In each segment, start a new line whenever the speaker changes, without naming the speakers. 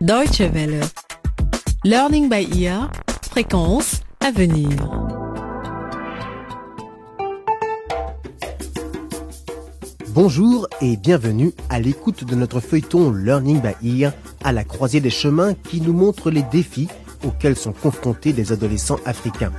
Deutsche Welle. Learning by ear. Fréquence à venir.
Bonjour et bienvenue à l'écoute de notre feuilleton Learning by Ear à la croisée des chemins qui nous montre les défis auxquels sont confrontés les adolescents africains.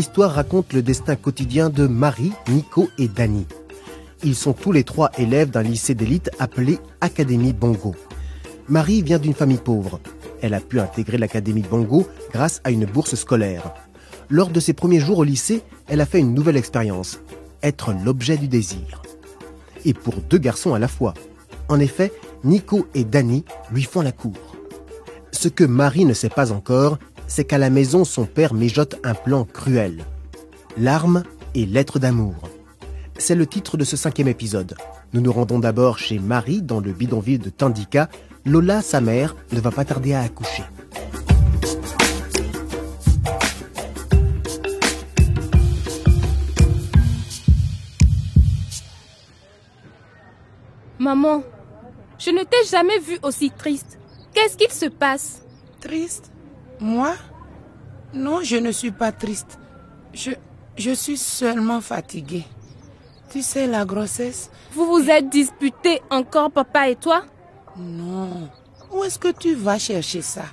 L'histoire raconte le destin quotidien de Marie, Nico et Dani. Ils sont tous les trois élèves d'un lycée d'élite appelé Académie Bongo. Marie vient d'une famille pauvre. Elle a pu intégrer l'Académie Bongo grâce à une bourse scolaire. Lors de ses premiers jours au lycée, elle a fait une nouvelle expérience, être l'objet du désir. Et pour deux garçons à la fois. En effet, Nico et Dani lui font la cour. Ce que Marie ne sait pas encore, c'est qu'à la maison, son père mijote un plan cruel. Larmes et lettres d'amour. C'est le titre de ce cinquième épisode. Nous nous rendons d'abord chez Marie dans le bidonville de Tandika. Lola, sa mère, ne va pas tarder à accoucher.
Maman, je ne t'ai jamais vue aussi triste. Qu'est-ce qu'il se passe?
Triste? Moi Non, je ne suis pas triste. Je, je suis seulement fatiguée. Tu sais, la grossesse
Vous vous êtes disputés encore, papa et toi?
Non. Où est-ce que tu vas chercher ça?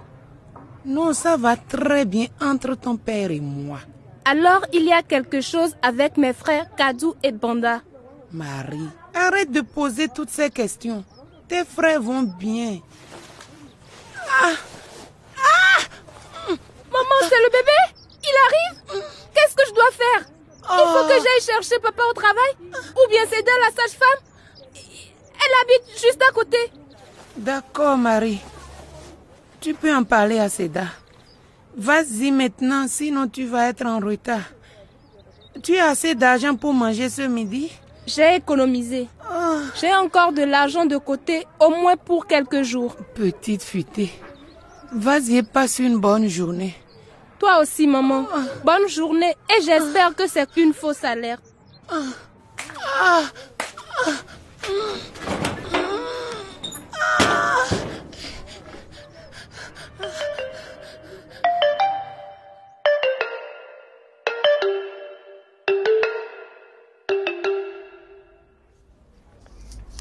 Non, ça va très bien entre ton père et moi.
Alors il y a quelque chose avec mes frères Kadou et Banda.
Marie, arrête de poser toutes ces questions. Tes frères vont bien. Ah
Maman, c'est le bébé Il arrive Qu'est-ce que je dois faire Il faut que j'aille chercher papa au travail? Ou bien c'est la sage-femme? Elle habite juste à côté.
D'accord, Marie. Tu peux en parler à Seda. Vas-y maintenant, sinon tu vas être en retard. Tu as assez d'argent pour manger ce midi?
J'ai économisé.
Ah,
J'ai encore de l'argent de côté, au moins pour quelques jours.
Petite futée. Vas-y, passe une bonne journée.
Toi aussi, maman. Bonne journée et j'espère que c'est qu'une fausse alerte.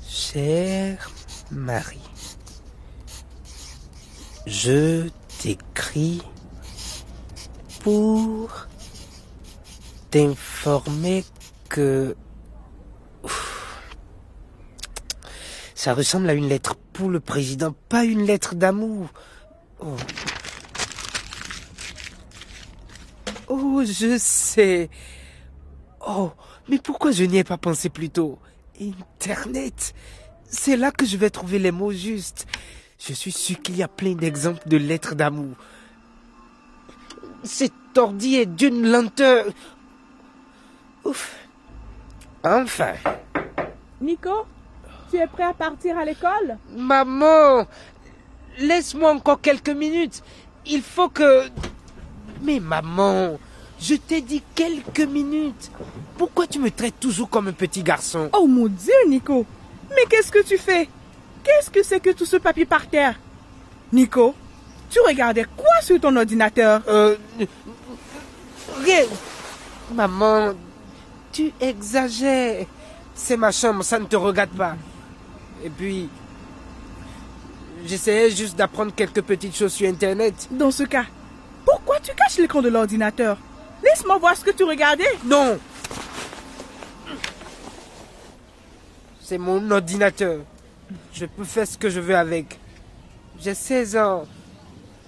Chère Marie, je t'écris pour t'informer que ça ressemble à une lettre pour le président, pas une lettre d'amour. Oh. Oh, je sais. Oh, mais pourquoi je n'y ai pas pensé plus tôt? Internet. C'est là que je vais trouver les mots justes. Je suis sûr qu'il y a plein d'exemples de lettres d'amour. Cet ordi est d'une lenteur. Ouf. Enfin.
Nico, tu es prêt à partir à l'école?
Maman, laisse-moi encore quelques minutes. Il faut que... Mais maman, je t'ai dit quelques minutes. Pourquoi tu me traites toujours comme un petit garçon?
Oh mon Dieu, Nico Mais qu'est-ce que tu fais? Qu'est-ce que c'est que tout ce papier par terre? Nico, tu regardais quoi sur ton ordinateur?
Euh... Rien. Maman, tu exagères. C'est ma chambre, ça ne te regarde pas. Et puis... J'essayais juste d'apprendre quelques petites choses sur Internet.
Dans ce cas, pourquoi tu caches l'écran de l'ordinateur? Laisse-moi voir ce que tu regardais.
Non C'est mon ordinateur. Je peux faire ce que je veux avec. J'ai 16 ans.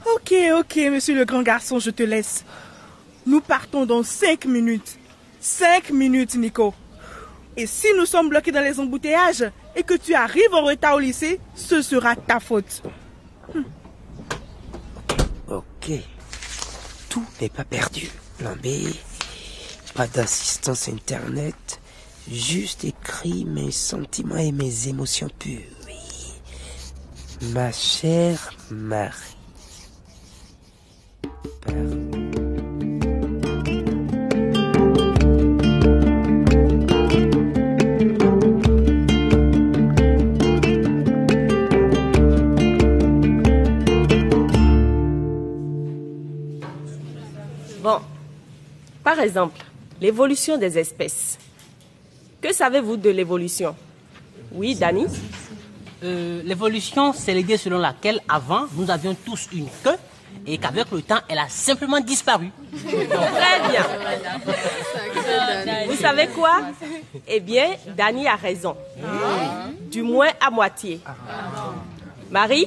Ok, ok, monsieur le grand garçon, je te laisse. Nous partons dans 5 minutes. 5 minutes, Nico. Et si nous sommes bloqués dans les embouteillages et que tu arrives en retard au lycée, ce sera ta faute.
Ok. Tout n'est pas perdu. Plan B. Pas d'assistance internet. Juste écrit mes sentiments et mes émotions pures. Ma chère Marie.
Bon, par exemple, l'évolution des espèces. Que savez-vous de l'évolution? Oui, Dani?
Euh, l'évolution, c'est l'idée selon laquelle avant, nous avions tous une queue et qu'avec le temps, elle a simplement disparu.
Très bien. Vous savez quoi? Eh bien, Dani a raison. Du moins à moitié. Marie?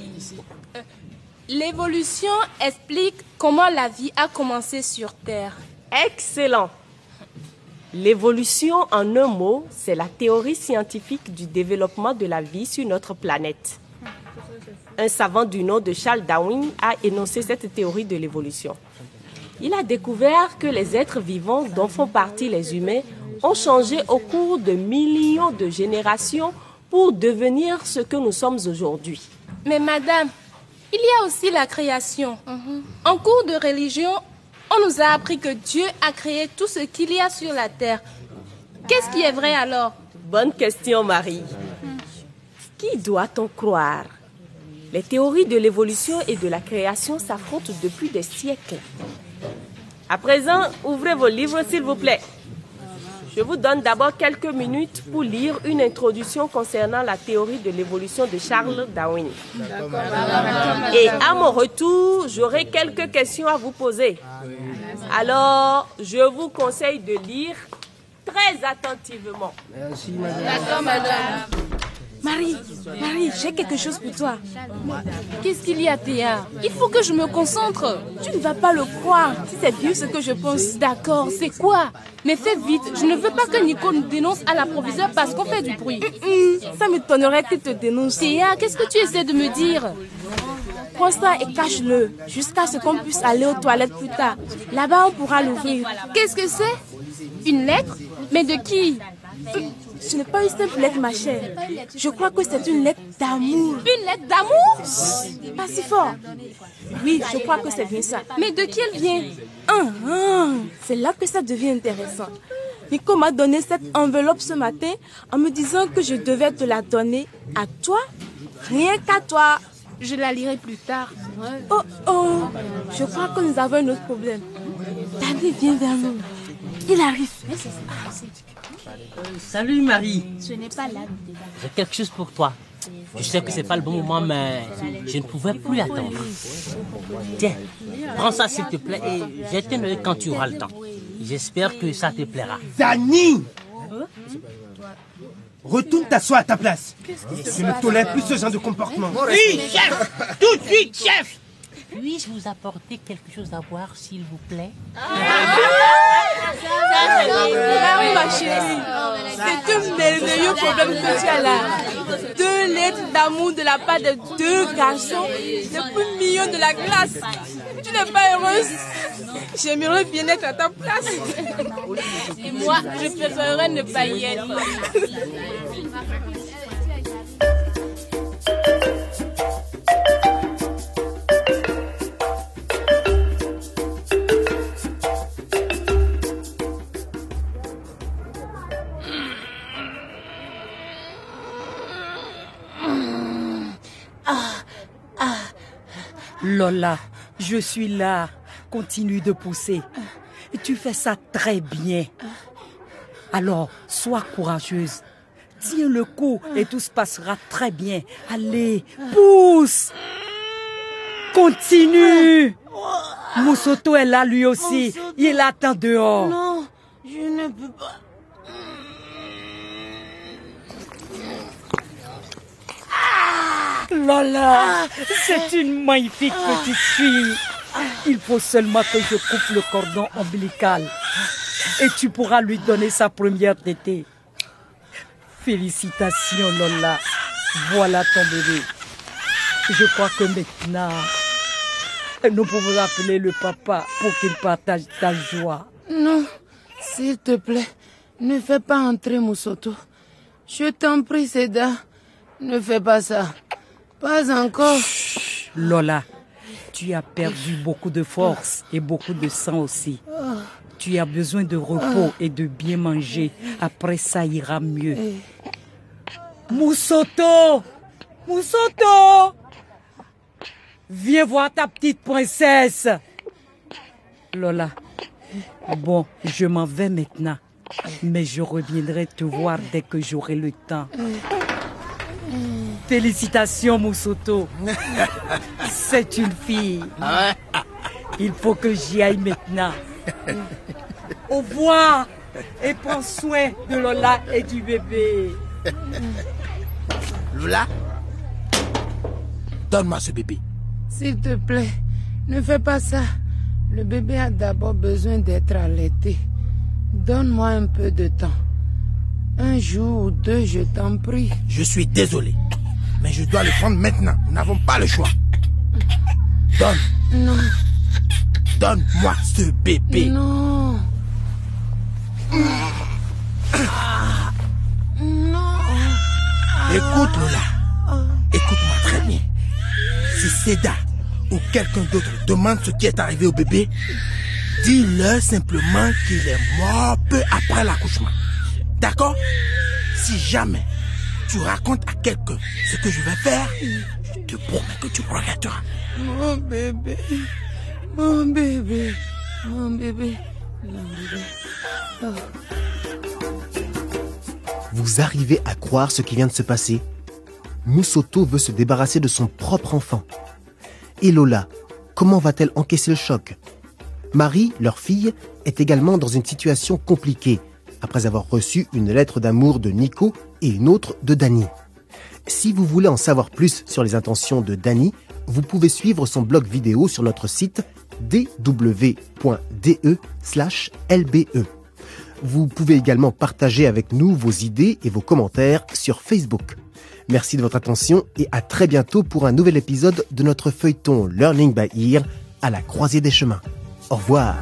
L'évolution explique comment la vie a commencé sur Terre.
Excellent. L'évolution, en un mot, c'est la théorie scientifique du développement de la vie sur notre planète. Un savant du nom de Charles Darwin a énoncé cette théorie de l'évolution. Il a découvert que les êtres vivants dont font partie les humains ont changé au cours de millions de générations pour devenir ce que nous sommes aujourd'hui.
Mais madame, il y a aussi la création. En cours de religion, on nous a appris que Dieu a créé tout ce qu'il y a sur la terre. Qu'est-ce qui est vrai alors?
Bonne question, Marie. Qui doit-on croire? Les théories de l'évolution et de la création s'affrontent depuis des siècles. À présent, ouvrez vos livres, s'il vous plaît. Je vous donne d'abord quelques minutes pour lire une introduction concernant la théorie de l'évolution de Charles Darwin. Et à mon retour, j'aurai quelques questions à vous poser. Alors, je vous conseille de lire très attentivement.
D'accord, madame. Marie, Marie, j'ai quelque chose pour toi. Qu'est-ce qu'il y a, Théa? Il faut que je me concentre. Tu ne vas pas le croire. Si c'est bien ce que je pense. D'accord, c'est quoi? Mais fais vite. Je ne veux pas que Nico nous dénonce à la proviseure parce qu'on fait du bruit. Ça m'étonnerait qu'il te dénonce. Théa, qu'est-ce que tu essaies de me dire? Prends ça et cache-le jusqu'à ce qu'on puisse aller aux toilettes plus tard. Là-bas, on pourra l'ouvrir. Qu'est-ce que c'est? Une lettre? Mais de qui? Ce n'est pas une simple lettre, ma chère. Je crois que c'est une lettre d'amour. Une lettre d'amour Pas si fort. Oui, je crois que c'est bien ça. Mais de qui elle vient? Ah, ah, C'est là que ça devient intéressant. Nico m'a donné cette enveloppe ce matin en me disant que je devais te la donner à toi, rien qu'à toi. Je la lirai plus tard. Oh, oh, je crois que nous avons un autre problème. David vient vers nous. Il arrive.
Salut Marie,
Ce n'est pas là.
j'ai quelque chose pour toi. Je sais que c'est pas le bon moment, mais je ne pouvais plus attendre. Tiens, prends ça s'il te plaît et jette un œil quand tu auras le temps. J'espère que ça te plaira.
Dani Retourne t'asseoir à ta place. Je ne tolère plus ce genre de comportement.
Oui, chef Tout de suite, chef Puis-je vous apporter quelque chose à boire, s'il vous plaît
Ah oui, ma chérie. C'est un merveilleux problème que tu as là. Deux lettres d'amour de la part de deux garçons, les plus mignons de la classe. Tu n'es pas heureuse J'aimerais bien être à ta place. Et moi, je préférerais ne pas y être.
Lola, je suis là. Continue de pousser. Tu fais ça très bien. Alors, sois courageuse. Tiens le coup et tout se passera très bien. Allez, pousse. Continue. Moussoto est là lui aussi. Il attend dehors.
Non, je ne peux pas.
Lola, c'est une magnifique petite fille. Il faut seulement que je coupe le cordon ombilical. Et tu pourras lui donner sa première tétée. Félicitations Lola. Voilà ton bébé. Je crois que maintenant, nous pouvons appeler le papa pour qu'il partage ta joie.
Non, s'il te plaît, ne fais pas entrer Moussoto. Je t'en prie, Seda, ne fais pas ça. Pas encore.
Lola, tu as perdu beaucoup de force et beaucoup de sang aussi. Tu as besoin de repos et de bien manger. Après, ça ira mieux. Moussoto Moussoto Viens voir ta petite princesse. Lola, bon, je m'en vais maintenant. Mais je reviendrai te voir dès que j'aurai le temps. Félicitations, Moussoto. C'est une fille. Il faut que j'y aille maintenant. Au revoir et prends soin de Lola et du bébé.
Lola, donne-moi ce bébé.
S'il te plaît, ne fais pas ça. Le bébé a d'abord besoin d'être allaité. Donne-moi un peu de temps. Un jour ou deux, je t'en prie.
Je suis désolé, mais je dois le prendre maintenant. Nous n'avons pas le choix. Donne.
Non.
Donne-moi ce bébé.
Non. Non.
Écoute, Lola. Écoute-moi très bien. Si Seda ou quelqu'un d'autre demande ce qui est arrivé au bébé, dis-leur simplement qu'il est mort peu après l'accouchement. D'accord? Si jamais tu racontes à quelqu'un ce que je vais faire, je te promets que tu regretteras.
Mon bébé. Mon bébé. Mon bébé. Mon bébé. Oh.
Vous arrivez à croire ce qui vient de se passer? Moussoto veut se débarrasser de son propre enfant. Et Lola, comment va-t-elle encaisser le choc? Marie, leur fille, est également dans une situation compliquée après avoir reçu une lettre d'amour de Nico et une autre de Dani. Si vous voulez en savoir plus sur les intentions de Dani, vous pouvez suivre son blog vidéo sur notre site dw.de/lbe. Vous pouvez également partager avec nous vos idées et vos commentaires sur Facebook. Merci de votre attention et à très bientôt pour un nouvel épisode de notre feuilleton Learning by Ear à la croisée des chemins. Au revoir.